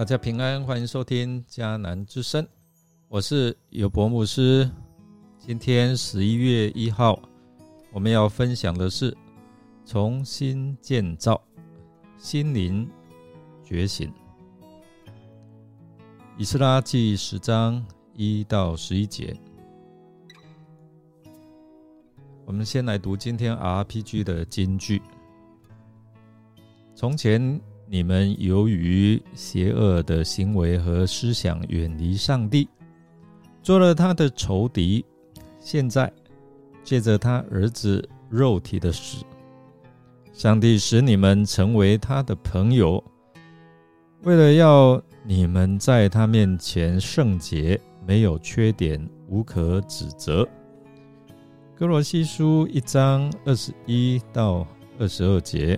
大家平安，欢迎收听迦南之声，我是有博牧师。今天十一月一号，我们要分享的是重新建造心灵觉醒。以斯拉记十章一到十一节，我们先来读今天 RPG 的金句。从前。你们由于邪恶的行为和思想远离上帝，做了他的仇敌。现在借着他儿子肉体的死，上帝使你们成为他的朋友，为了要你们在他面前圣洁，没有缺点，无可指责。哥罗西书一章二十一到二十二节。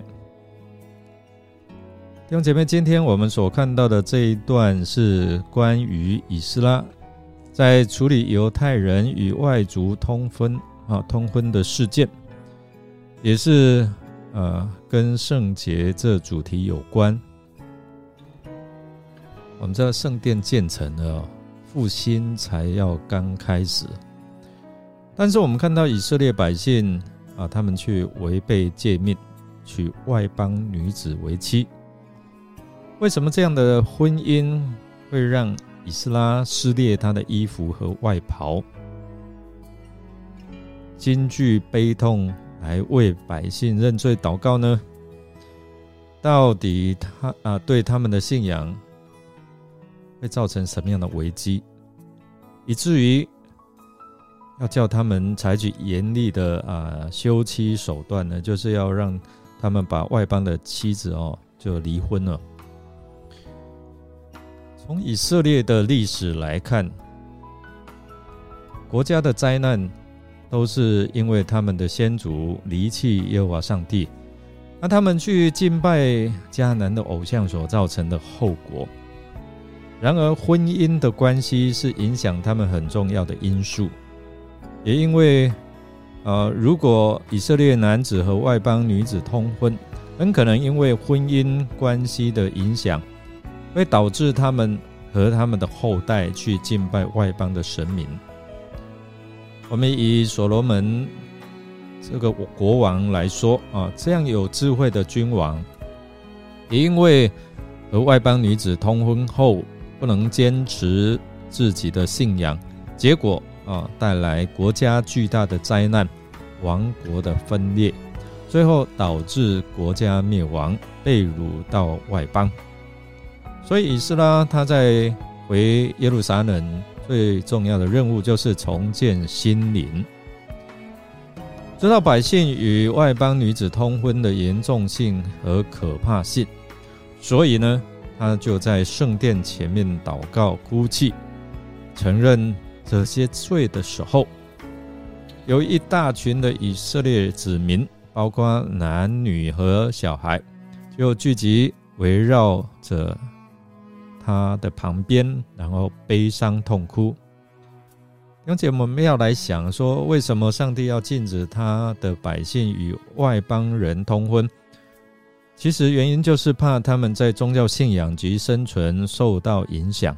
弟兄姐妹，今天我们所看到的这一段是关于以斯拉在处理犹太人与外族通婚啊通婚的事件，也是呃跟圣洁这主题有关。我们知道圣殿建成了，复兴才要刚开始，但是我们看到以色列百姓啊，他们去违背诫命，娶外邦女子为妻。为什么这样的婚姻会让以斯拉撕裂他的衣服和外袍，惊惧悲痛来为百姓认罪祷告呢？到底他啊对他们的信仰会造成什么样的危机，以至于要叫他们采取严厉的啊休妻手段呢？就是要让他们把外邦的妻子哦就离婚了。从以色列的历史来看，国家的灾难都是因为他们的先祖离弃耶和华上帝，那他们去敬拜迦南的偶像所造成的后果。然而，婚姻的关系是影响他们很重要的因素，也因为，呃，如果以色列男子和外邦女子通婚，很可能因为婚姻关系的影响。会导致他们和他们的后代去敬拜外邦的神明。我们以所罗门这个国王来说啊，这样有智慧的君王，因为和外邦女子通婚后不能坚持自己的信仰，结果啊带来国家巨大的灾难，王国的分裂，最后导致国家灭亡，被掳到外邦。所以，以斯拉他在回耶路撒冷最重要的任务就是重建心灵。知道百姓与外邦女子通婚的严重性和可怕性，所以呢，他就在圣殿前面祷告、哭泣，承认这些罪的时候，有一大群的以色列子民，包括男女和小孩，就聚集围绕着。他的旁边，然后悲伤痛哭。而且我们要来想说，为什么上帝要禁止他的百姓与外邦人通婚？其实原因就是怕他们在宗教信仰及生存受到影响。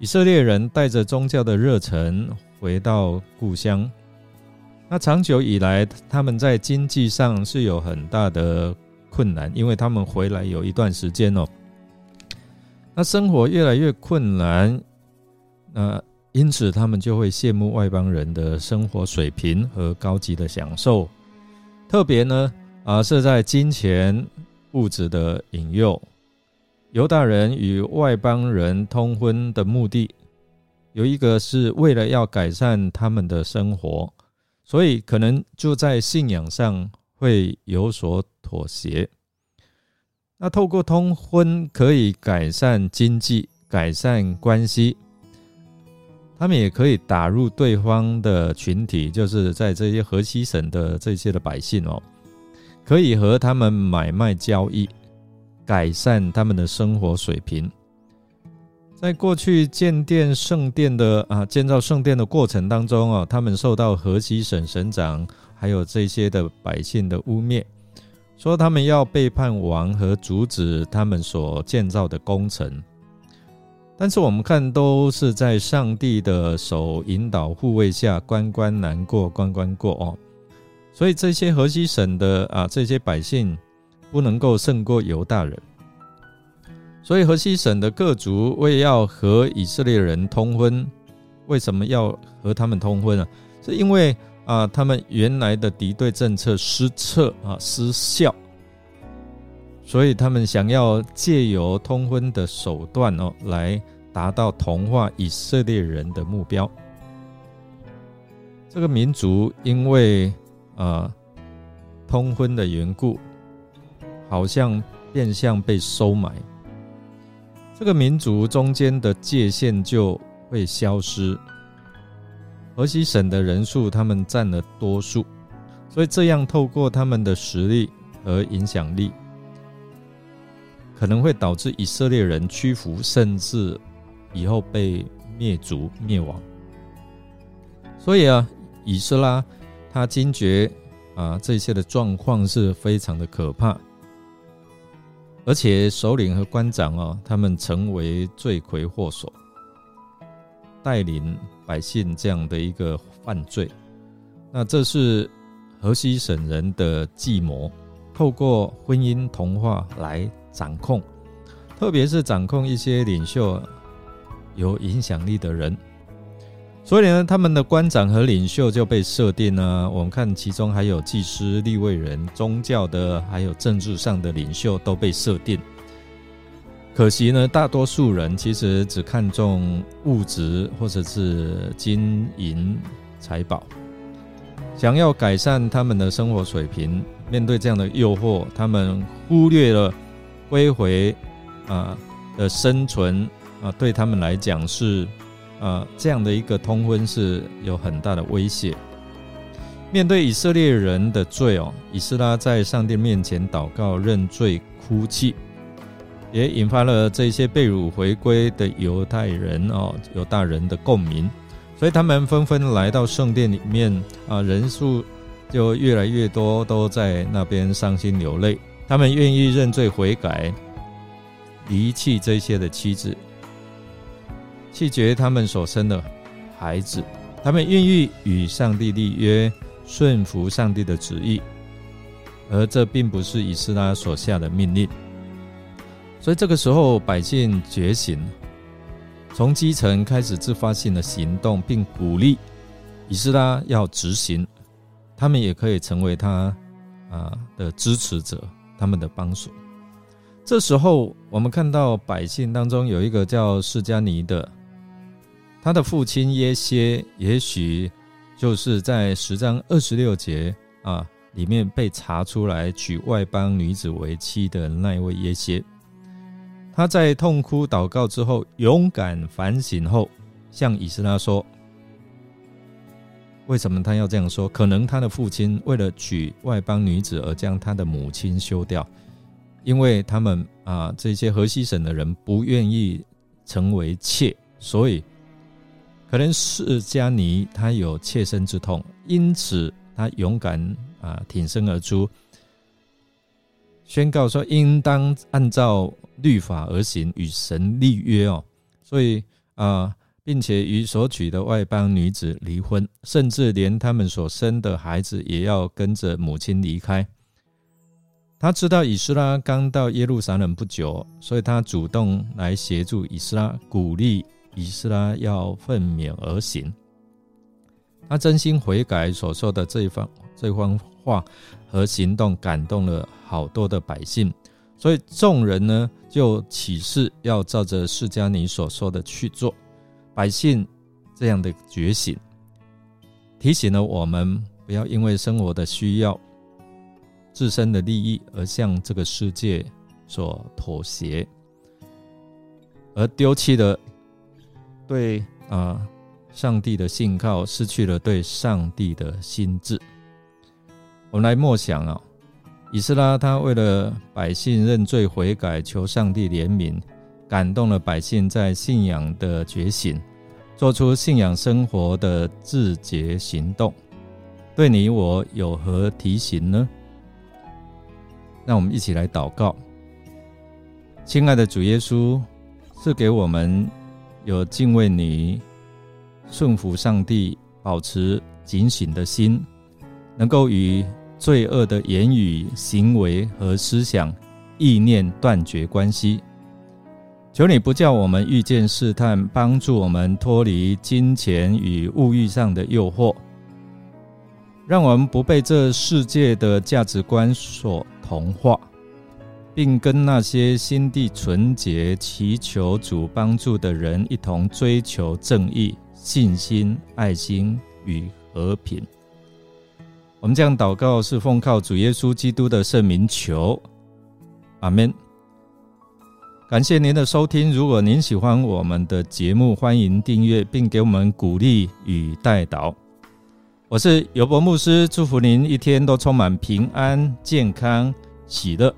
以色列人带着宗教的热忱回到故乡，那长久以来，他们在经济上是有很大的困难，因为他们回来有一段时间哦。那生活越来越困难，那因此他们就会羡慕外邦人的生活水平和高级的享受，特别呢啊是在金钱物质的引诱。犹大人与外邦人通婚的目的，有一个是为了要改善他们的生活，所以可能就在信仰上会有所妥协。那透过通婚可以改善经济、改善关系，他们也可以打入对方的群体，就是在这些河西省的这些的百姓哦，可以和他们买卖交易，改善他们的生活水平。在过去建殿圣殿的啊建造圣殿的过程当中啊，他们受到河西省省长还有这些的百姓的污蔑。说他们要背叛王和阻止他们所建造的工程，但是我们看都是在上帝的手引导护卫下，关关难过关关过哦。所以这些河西省的啊这些百姓不能够胜过犹大人。所以河西省的各族为要和以色列人通婚，为什么要和他们通婚啊？是因为啊他们原来的敌对政策失策啊失效。所以他们想要借由通婚的手段哦，来达到同化以色列人的目标。这个民族因为呃通婚的缘故，好像变相被收买。这个民族中间的界限就会消失。河西省的人数，他们占了多数，所以这样透过他们的实力和影响力。可能会导致以色列人屈服，甚至以后被灭族灭亡。所以啊，以色拉他惊觉啊，这些的状况是非常的可怕，而且首领和官长啊，他们成为罪魁祸首，带领百姓这样的一个犯罪。那这是河西省人的计谋，透过婚姻童话来。掌控，特别是掌控一些领袖有影响力的人，所以呢，他们的官长和领袖就被设定呢。我们看其中还有祭司、立位人、宗教的，还有政治上的领袖都被设定。可惜呢，大多数人其实只看重物质或者是金银财宝，想要改善他们的生活水平。面对这样的诱惑，他们忽略了。归回啊的生存啊，对他们来讲是啊这样的一个通婚是有很大的威胁。面对以色列人的罪哦，以斯拉在上帝面前祷告认罪哭泣，也引发了这些被掳回归的犹太人哦犹大人的共鸣，所以他们纷纷来到圣殿里面啊，人数就越来越多，都在那边伤心流泪。他们愿意认罪悔改，离弃这些的妻子，弃绝他们所生的孩子。他们愿意与上帝立约，顺服上帝的旨意，而这并不是以斯拉所下的命令。所以这个时候，百姓觉醒，从基层开始自发性的行动，并鼓励以斯拉要执行。他们也可以成为他啊的支持者。他们的帮手。这时候，我们看到百姓当中有一个叫释迦尼的，他的父亲耶歇，也许就是在十章二十六节啊里面被查出来娶外邦女子为妻的那一位耶歇。他在痛哭祷告之后，勇敢反省后，向以斯拉说。为什么他要这样说？可能他的父亲为了娶外邦女子而将他的母亲休掉，因为他们啊这些河西省的人不愿意成为妾，所以可能释迦尼他有切身之痛，因此他勇敢啊挺身而出，宣告说应当按照律法而行，与神立约哦。所以啊。并且与所娶的外邦女子离婚，甚至连他们所生的孩子也要跟着母亲离开。他知道以斯拉刚到耶路撒冷不久，所以他主动来协助以斯拉，鼓励以斯拉要奋勉而行。他真心悔改所说的这一番这番话和行动，感动了好多的百姓，所以众人呢就起誓要照着释迦尼所说的去做。百姓这样的觉醒，提醒了我们不要因为生活的需要、自身的利益而向这个世界所妥协，而丢弃了对啊上帝的信靠，失去了对上帝的心智。我们来默想啊，以斯拉他为了百姓认罪悔改，求上帝怜悯。感动了百姓在信仰的觉醒，做出信仰生活的自觉行动。对你我有何提醒呢？让我们一起来祷告。亲爱的主耶稣，赐给我们有敬畏你、顺服上帝、保持警醒的心，能够与罪恶的言语、行为和思想、意念断绝关系。求你不叫我们遇见试探，帮助我们脱离金钱与物欲上的诱惑，让我们不被这世界的价值观所同化。并跟那些心地纯洁、祈求主帮助的人一同追求正义、信心、爱心与和平。我们这样祷告，是奉靠主耶稣基督的圣名求，阿门。感谢您的收听。如果您喜欢我们的节目，欢迎订阅并给我们鼓励与代祷。我是尤伯牧师，祝福您一天都充满平安、健康、喜乐。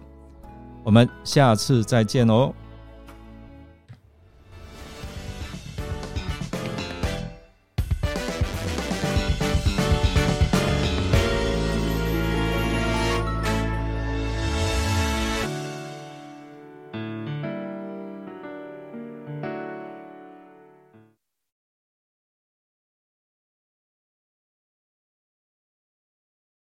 我们下次再见哦。